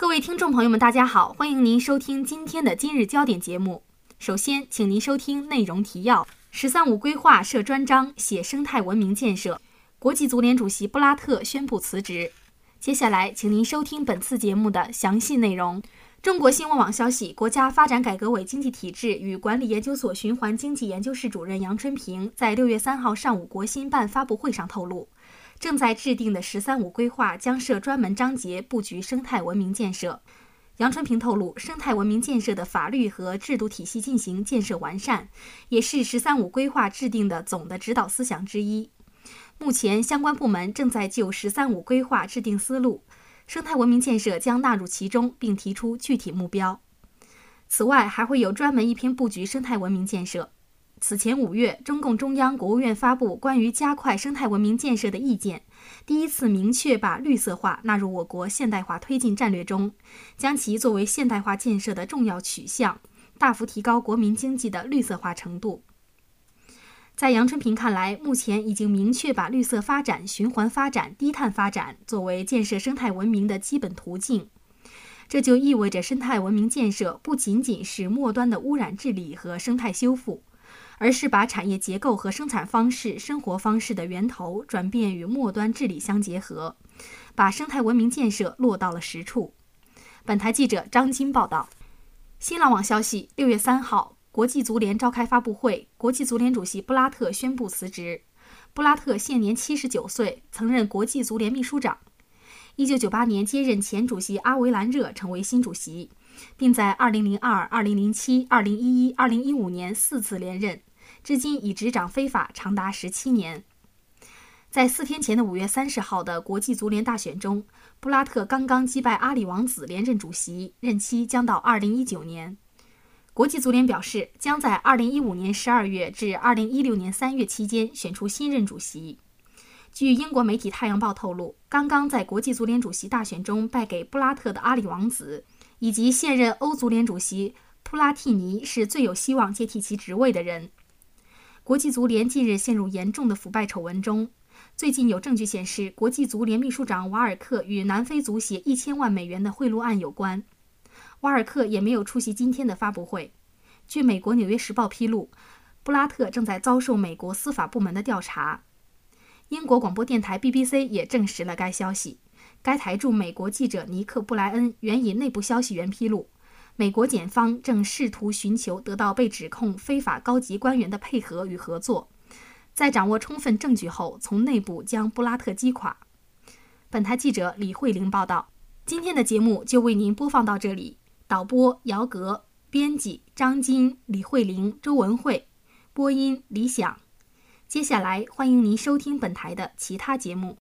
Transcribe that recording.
各位听众朋友们，大家好，欢迎您收听今天的今日焦点节目。首先，请您收听内容提要：“十三五”规划设专章写生态文明建设，国际足联主席布拉特宣布辞职。接下来，请您收听本次节目的详细内容。中国新闻网消息，国家发展改革委经济体制与管理研究所循环经济研究室主任杨春平在六月三号上午国新办发布会上透露。正在制定的“十三五”规划将设专门章节布局生态文明建设。杨春平透露，生态文明建设的法律和制度体系进行建设完善，也是“十三五”规划制定的总的指导思想之一。目前，相关部门正在就“十三五”规划制定思路，生态文明建设将纳入其中，并提出具体目标。此外，还会有专门一篇布局生态文明建设。此前五月，中共中央、国务院发布关于加快生态文明建设的意见，第一次明确把绿色化纳入我国现代化推进战略中，将其作为现代化建设的重要取向，大幅提高国民经济的绿色化程度。在杨春平看来，目前已经明确把绿色发展、循环发展、低碳发展作为建设生态文明的基本途径，这就意味着生态文明建设不仅仅是末端的污染治理和生态修复。而是把产业结构和生产方式、生活方式的源头转变与末端治理相结合，把生态文明建设落到了实处。本台记者张金报道。新浪网消息，六月三号，国际足联召开发布会，国际足联主席布拉特宣布辞职。布拉特现年七十九岁，曾任国际足联秘书长。一九九八年接任前主席阿维兰热成为新主席，并在二零零二、二零零七、二零一一、二零一五年四次连任。至今已执掌非法长达十七年。在四天前的五月三十号的国际足联大选中，布拉特刚刚击败阿里王子连任主席，任期将到二零一九年。国际足联表示，将在二零一五年十二月至二零一六年三月期间选出新任主席。据英国媒体《太阳报》透露，刚刚在国际足联主席大选中败给布拉特的阿里王子，以及现任欧足联主席普拉蒂尼是最有希望接替其职位的人。国际足联近日陷入严重的腐败丑闻中。最近有证据显示，国际足联秘书长瓦尔克与南非足协一千万美元的贿赂案有关。瓦尔克也没有出席今天的发布会。据美国《纽约时报》披露，布拉特正在遭受美国司法部门的调查。英国广播电台 BBC 也证实了该消息。该台驻美国记者尼克·布莱恩援引内部消息源披露。美国检方正试图寻求得到被指控非法高级官员的配合与合作，在掌握充分证据后，从内部将布拉特击垮。本台记者李慧玲报道。今天的节目就为您播放到这里。导播姚格，编辑张金、李慧玲、周文慧，播音李想。接下来欢迎您收听本台的其他节目。